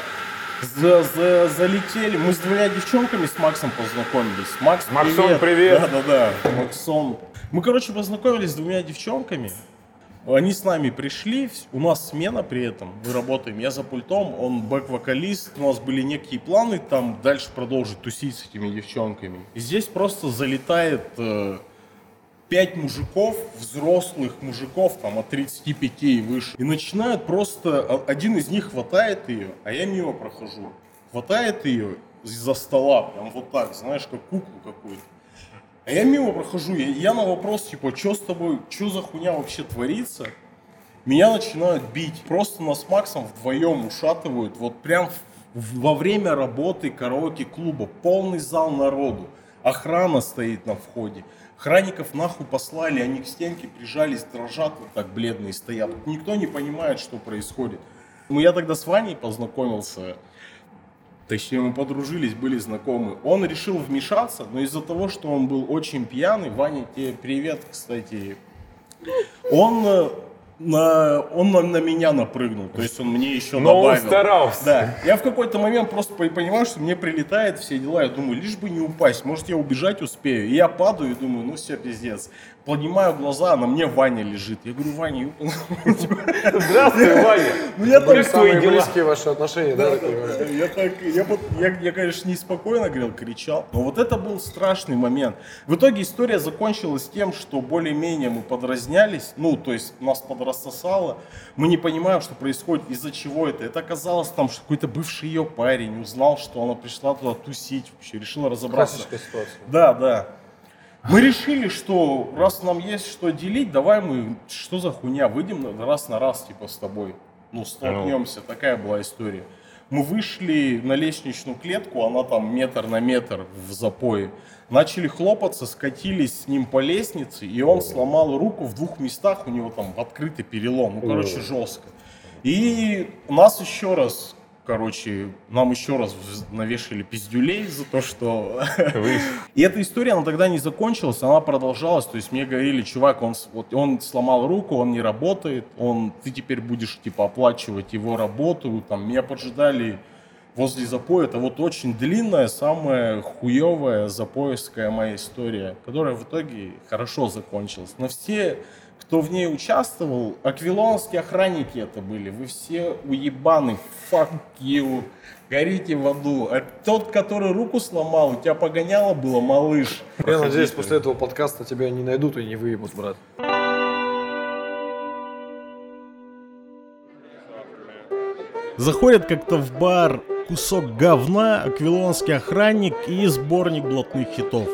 за- за- залетели. Мы с двумя девчонками с Максом познакомились. Макс, Максон, привет. Да-да-да, Максон. Мы, короче, познакомились с двумя девчонками. Они с нами пришли, у нас смена при этом, мы работаем, я за пультом, он бэк-вокалист, у нас были некие планы там дальше продолжить тусить с этими девчонками. И здесь просто залетает э, пять мужиков, взрослых мужиков, там от 35 и выше, и начинают просто, а- один из них хватает ее, а я мимо прохожу, хватает ее из-за стола, прям вот так, знаешь, как куклу какую-то. А я мимо прохожу, я, я на вопрос, типа, что с тобой, что за хуйня вообще творится, меня начинают бить. Просто нас с Максом вдвоем ушатывают, вот прям во время работы караоке-клуба, полный зал народу, охрана стоит на входе. Охранников нахуй послали, они к стенке прижались, дрожат вот так бледные стоят. Никто не понимает, что происходит. Ну, я тогда с Ваней познакомился, Точнее, мы подружились, были знакомы. Он решил вмешаться, но из-за того, что он был очень пьяный, Ваня, тебе привет, кстати, он э, на, он на, на меня напрыгнул, то есть он мне еще Но он добавил. старался. Да, я в какой-то момент просто по- понимаю, что мне прилетает все дела, я думаю, лишь бы не упасть, может я убежать успею. И я падаю и думаю, ну все, пиздец. Поднимаю глаза, а на мне Ваня лежит. Я говорю, Ваня, Здравствуй, Ваня. ну я твои самые близкие ваши отношения, да? Я, так, я, вот- я, я, конечно, неспокойно говорил, кричал, но вот это был страшный момент. В итоге история закончилась тем, что более-менее мы подразнялись, ну, то есть нас подрассосало, мы не понимаем, что происходит, из-за чего это. Это оказалось там, что какой-то бывший ее парень узнал, что она пришла туда тусить, вообще решила разобраться. Классическая ситуация. Да, да. Мы решили, что раз нам есть что делить, давай мы, что за хуйня, выйдем раз на раз, типа, с тобой. Ну, столкнемся. Такая была история. Мы вышли на лестничную клетку, она там метр на метр в запое. Начали хлопаться, скатились с ним по лестнице, и он сломал руку в двух местах, у него там открытый перелом, ну, короче, жестко. И нас еще раз, короче, нам еще раз навешали пиздюлей за то, что... И эта история, она тогда не закончилась, она продолжалась. То есть мне говорили, чувак, он, вот, он сломал руку, он не работает, он, ты теперь будешь, типа, оплачивать его работу. Там, меня поджидали возле запоя. Это вот очень длинная, самая хуевая запоевская моя история, которая в итоге хорошо закончилась. Но все, кто в ней участвовал, аквилонские охранники это были. Вы все уебаны, fuck you. Горите в аду. А тот, который руку сломал, у тебя погоняло было, малыш. Я надеюсь, после этого подкаста тебя не найдут и не выебут, брат. Заходят как-то в бар кусок говна, аквилонский охранник и сборник блатных хитов.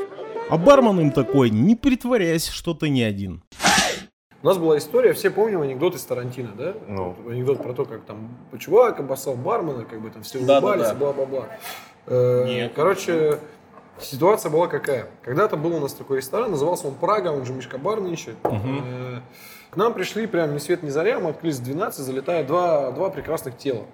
А бармен им такой, не притворяйся, что ты не один. У нас была история, все помним анекдот из Тарантино, да? Ну. Вот Анекдот про то, как там чувак обоссал бармена, как бы там все Да, да, улыбались, да. бла-бла-бла. Э, Нет. Короче, Ситуация была какая? Когда-то был у нас такой ресторан, назывался он Прага, он же Мишка Бар нынче. Э, К нам пришли прям ни свет ни заря, мы открылись в 12, залетая два, два прекрасных тела.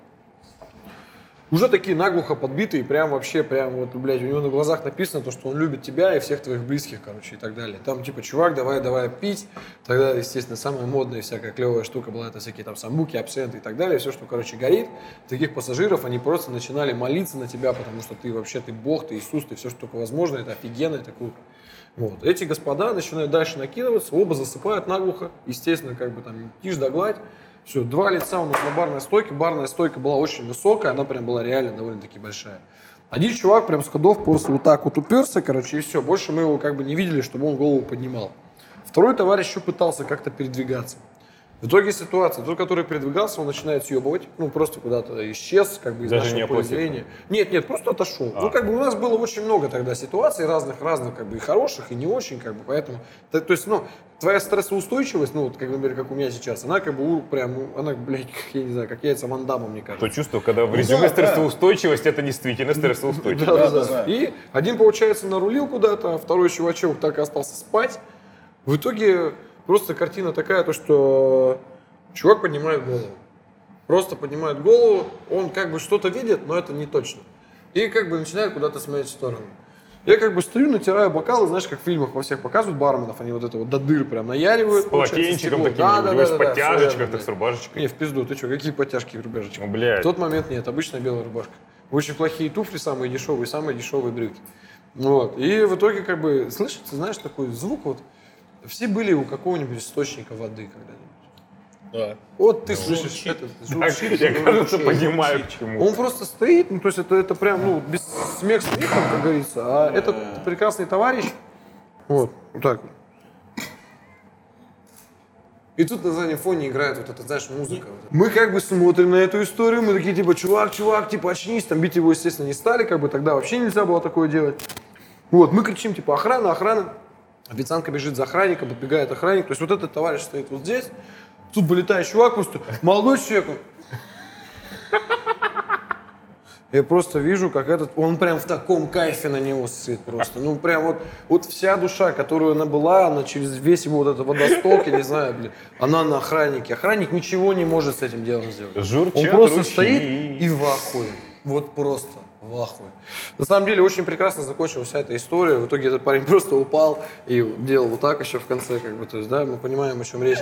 Уже такие наглухо подбитые, прям вообще, прям вот, блядь, у него на глазах написано то, что он любит тебя и всех твоих близких, короче, и так далее. Там типа, чувак, давай, давай пить. Тогда, естественно, самая модная всякая клевая штука была, это всякие там самбуки, абсенты и так далее. Все, что, короче, горит. Таких пассажиров, они просто начинали молиться на тебя, потому что ты вообще, ты бог, ты Иисус, ты все, что только возможно, это офигенно, это круто. Вот. Эти господа начинают дальше накидываться, оба засыпают наглухо, естественно, как бы там тишь да гладь. Все, два лица у нас на барной стойке. Барная стойка была очень высокая, она прям была реально довольно-таки большая. Один чувак прям с ходов просто вот так вот уперся, короче, и все. Больше мы его как бы не видели, чтобы он голову поднимал. Второй товарищ еще пытался как-то передвигаться. В итоге ситуация, тот, который передвигался, он начинает съебывать, ну, просто куда-то исчез, как бы из Даже нашего не поля зрения. Нет, нет, просто отошел. Ну, как бы у нас было очень много тогда ситуаций разных, разных, как бы и хороших, и не очень, как бы, поэтому, то, то есть, ну, твоя стрессоустойчивость, ну, вот, как, например, как у меня сейчас, она как бы, прям, ну, она, блядь, как, я не знаю, как яйца Ван Дамма, мне кажется. То чувство, когда в резюме да, да. стрессоустойчивость, это действительно стрессоустойчивость. Да, да, да, да. да. И один, получается, нарулил куда-то, а второй чувачок так и остался спать. В итоге просто картина такая, то что чувак поднимает голову. Просто поднимает голову, он как бы что-то видит, но это не точно. И как бы начинает куда-то смотреть в сторону. Я как бы стою, натираю бокалы, знаешь, как в фильмах во всех показывают барменов, они вот это вот до дыр прям наяривают. С полотенчиком таким, Да, да, да, всё подтяжечках, так с рубашечкой. Не, в пизду, ты что, какие подтяжки в рубежечках? Ну, блядь. В тот момент нет, обычная белая рубашка. Очень плохие туфли, самые дешевые, самые дешевые брюки. Вот. И в итоге, как бы, слышится, знаешь, такой звук вот. Все были у какого-нибудь источника воды когда-нибудь. Да. Вот ты слышишь этот Так, журчит, Я, кажется, журчит. понимаю, почему. Он просто стоит, ну то есть это, это прям, ну, без смех смехом, как говорится. А этот прекрасный товарищ, вот, вот так вот. И тут на заднем фоне играет вот эта, знаешь, музыка. Мы как бы смотрим на эту историю, мы такие, типа, чувак, чувак, типа, очнись, там бить его, естественно, не стали, как бы тогда вообще нельзя было такое делать. Вот, мы кричим, типа, охрана, охрана. Официантка бежит за охранником, подбегает охранник. То есть вот этот товарищ стоит вот здесь, тут вылетает чувак просто, молодой человек, я просто вижу, как этот, он прям в таком кайфе на него сыт просто. Ну, прям вот, вот вся душа, которую она была, она через весь его вот этот водосток, я не знаю, блин, она на охраннике. Охранник ничего не может с этим делом сделать. Журчат Он просто ручьи. стоит и в ахуе. Вот просто в ахуе. На самом деле, очень прекрасно закончилась вся эта история. В итоге этот парень просто упал и делал вот так еще в конце, как бы, то есть, да, мы понимаем, о чем речь.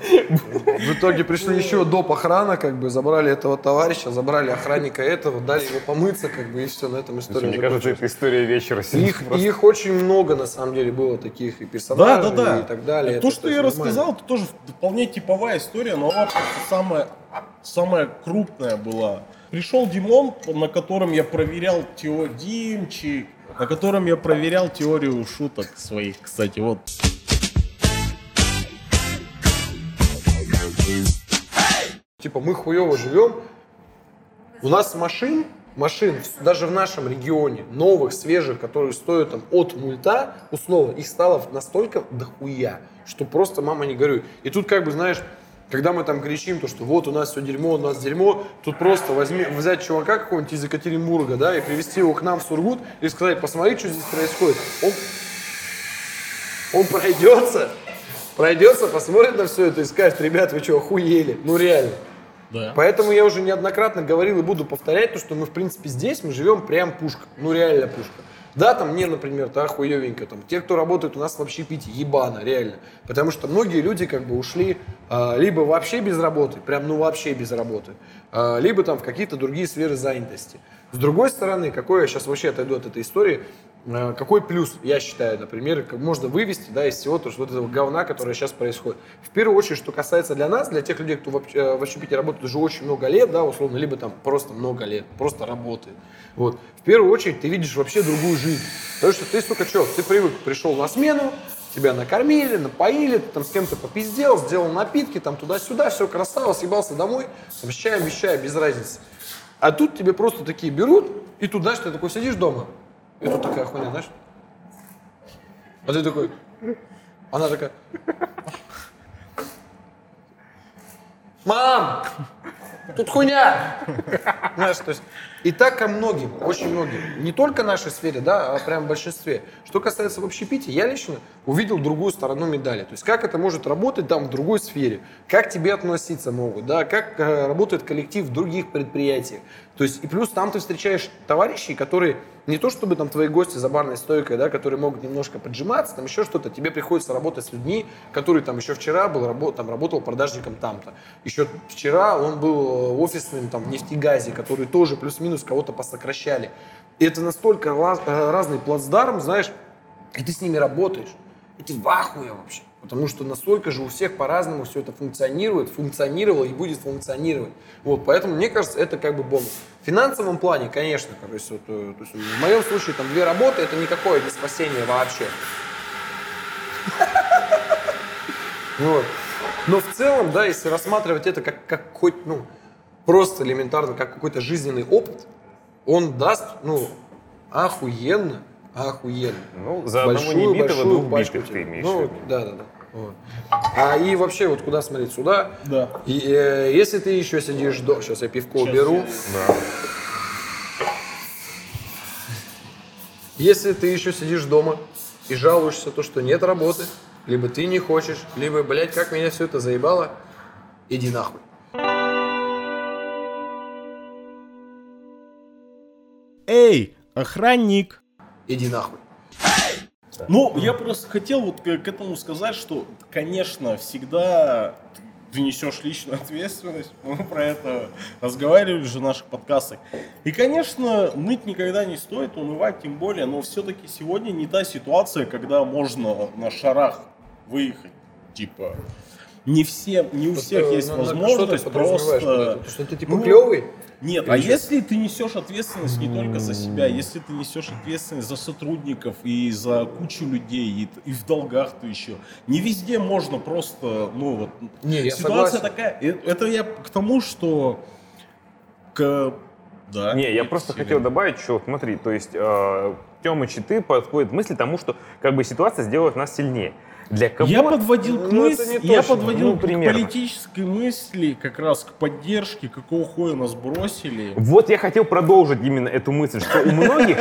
В итоге пришли еще доп. охрана, как бы, забрали этого товарища, забрали охранника этого, дали ему помыться, как бы, и все, на этом история Мне кажется, это история вечера. Их, их очень много, на самом деле, было таких и Да, персонажей, да, да. и так далее. То, Это, что я нормально. рассказал, это тоже вполне типовая история, но она просто самая, самая крупная была. Пришел Димон, на котором я проверял теорию Димчик, на котором я проверял теорию шуток своих, кстати, вот. Типа, мы хуево живем, у нас машин, машин, даже в нашем регионе, новых, свежих, которые стоят там от мульта, условно, их стало настолько дохуя, что просто мама не горюй. И тут как бы, знаешь, когда мы там кричим, то, что вот у нас все дерьмо, у нас дерьмо, тут просто возьми, взять чувака какого-нибудь из Екатеринбурга, да, и привезти его к нам в Сургут и сказать, посмотри, что здесь происходит. Он, он пройдется, пройдется, посмотрит на все это и скажет, ребят, вы что, охуели? Ну реально. Да. Поэтому я уже неоднократно говорил и буду повторять то, что мы, в принципе, здесь мы живем прям пушка. Ну, реально пушка. Да, там мне, например, да, хуевенько. Там, те, кто работает у нас в общепите, ебано, реально. Потому что многие люди как бы ушли а, либо вообще без работы, прям ну вообще без работы, а, либо там в какие-то другие сферы занятости. С другой стороны, какой я сейчас вообще отойду от этой истории, какой плюс, я считаю, например, можно вывести да, из всего то, что вот этого говна, которое сейчас происходит. В первую очередь, что касается для нас, для тех людей, кто в, э, в общепите работает уже очень много лет, да, условно, либо там просто много лет, просто работает. Вот. В первую очередь ты видишь вообще другую жизнь. Потому что ты, сука, что, ты привык, пришел на смену, тебя накормили, напоили, ты там с кем-то попиздел, сделал напитки, там туда-сюда, все красава, съебался домой, там, с без без разницы. А тут тебе просто такие берут, и тут, знаешь, ты такой сидишь дома, и тут такая хуйня, знаешь? А ты такой, она такая, мам, тут хуйня. Знаешь, то есть, И так ко многим, очень многим. Не только нашей сфере, да, а прям в большинстве. Что касается в общепите, я лично увидел другую сторону медали. То есть как это может работать там в другой сфере, как тебе относиться могут, да, как э, работает коллектив в других предприятиях. То есть и плюс там ты встречаешь товарищей, которые не то чтобы там твои гости за барной стойкой, да, которые могут немножко поджиматься, там еще что-то, тебе приходится работать с людьми, которые там еще вчера был, работ, там, работал продажником там-то. Еще вчера он был офисным там в нефтегазе, который тоже плюс-минус кого-то посокращали. И это настолько раз, э, разный плацдарм, знаешь, и ты с ними работаешь, и ты в ахуе вообще. Потому что настолько же у всех по-разному все это функционирует, функционировало и будет функционировать. Вот, поэтому, мне кажется, это как бы бонус. В финансовом плане, конечно, то есть, вот, э, то есть, в моем случае там две работы, это никакое не спасение вообще. Вот. Но в целом, да, если рассматривать это как, как хоть, ну, просто элементарно, как какой-то жизненный опыт, он даст, ну, охуенно, охуенно. Ну, за одного не битого, двух битых ты имеешь в ну, виду. Да, да, да. Вот. А и вообще, вот куда смотреть? Сюда. Да. И, э, если ты еще сидишь до... Сейчас я пивко уберу. Да. Если ты еще сидишь дома и жалуешься, то, что нет работы, либо ты не хочешь, либо, блядь, как меня все это заебало, иди нахуй. Эй, охранник! Иди нахуй. Ну, я просто хотел вот к, к этому сказать, что, конечно, всегда ты несешь личную ответственность. Мы про это разговаривали уже в наших подкастах. И, конечно, ныть никогда не стоит, унывать тем более, но все-таки сегодня не та ситуация, когда можно на шарах выехать. Типа, не все, не у всех есть Ну, ну, возможность что ты просто... Что ты типа Ну, клевый? Нет, а если ты несешь ответственность не только за себя, если ты несешь ответственность за сотрудников и за кучу людей, и, и в долгах ты еще, не везде можно просто, ну вот, Не, я ситуация согласен. такая. И Это я к тому, что к... Да. Не, я просто Сильно. хотел добавить, что смотри, то есть э, Тёмыч и ты подходит мысли тому, что как бы ситуация сделает нас сильнее. Для кого? Я подводил к Ну, мысли, я подводил Ну, к политической мысли, как раз к поддержке, какого хуя нас бросили. Вот я хотел продолжить именно эту мысль, что у многих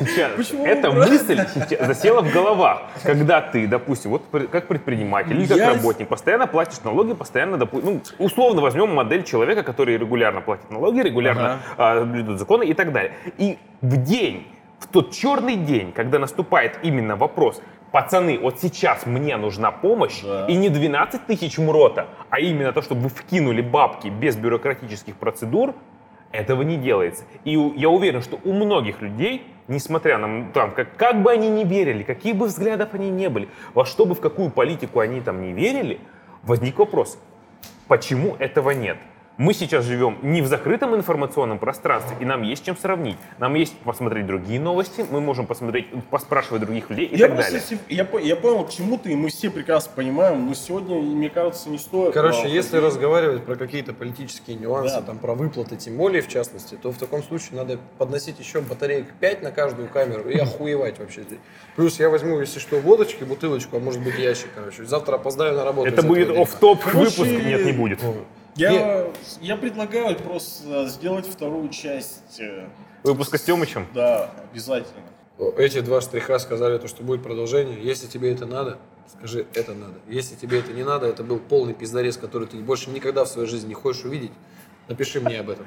сейчас эта мысль засела в головах. Когда ты, допустим, вот как предприниматель или как работник, постоянно платишь налоги, постоянно, допу- ну, условно возьмем модель человека, который регулярно платит налоги, регулярно а, блюдет законы и так далее. И в день, в тот черный день, когда наступает именно вопрос, пацаны, вот сейчас мне нужна помощь, Да. и не 12 тысяч МРОТа, а именно то, чтобы вы вкинули бабки без бюрократических процедур, этого не делается. И я уверен, что у многих людей, несмотря на там, как, как бы они ни верили, какие бы взглядов они не были, во что бы, в какую политику они там не верили, возник вопрос, почему этого нет? Мы сейчас живем не в закрытом информационном пространстве, и нам есть чем сравнить. Нам есть посмотреть другие новости, мы можем посмотреть, поспрашивать других людей и Я, так просто далее. я, я понял, к чему ты, и мы все прекрасно понимаем, но сегодня, мне кажется, не стоит. Короче, а, если разговаривать про какие-то политические нюансы, Да. там про выплаты, тем более в частности, то в таком случае надо подносить еще батареек 5 на каждую камеру и охуевать вообще. Плюс я возьму, если что, водочки, бутылочку, а может быть ящик, короче. Завтра опоздаю на работу. Это будет оф-топ выпуск, нет, не будет. Я, я предлагаю просто сделать вторую часть. э, Выпуска с Тёмычем. Да, обязательно. Эти два штриха сказали то, что будет продолжение. Если тебе это надо, скажи, это надо. Если тебе это не надо, это был полный пиздарез, который ты больше никогда в своей жизни не хочешь увидеть, напиши мне об этом.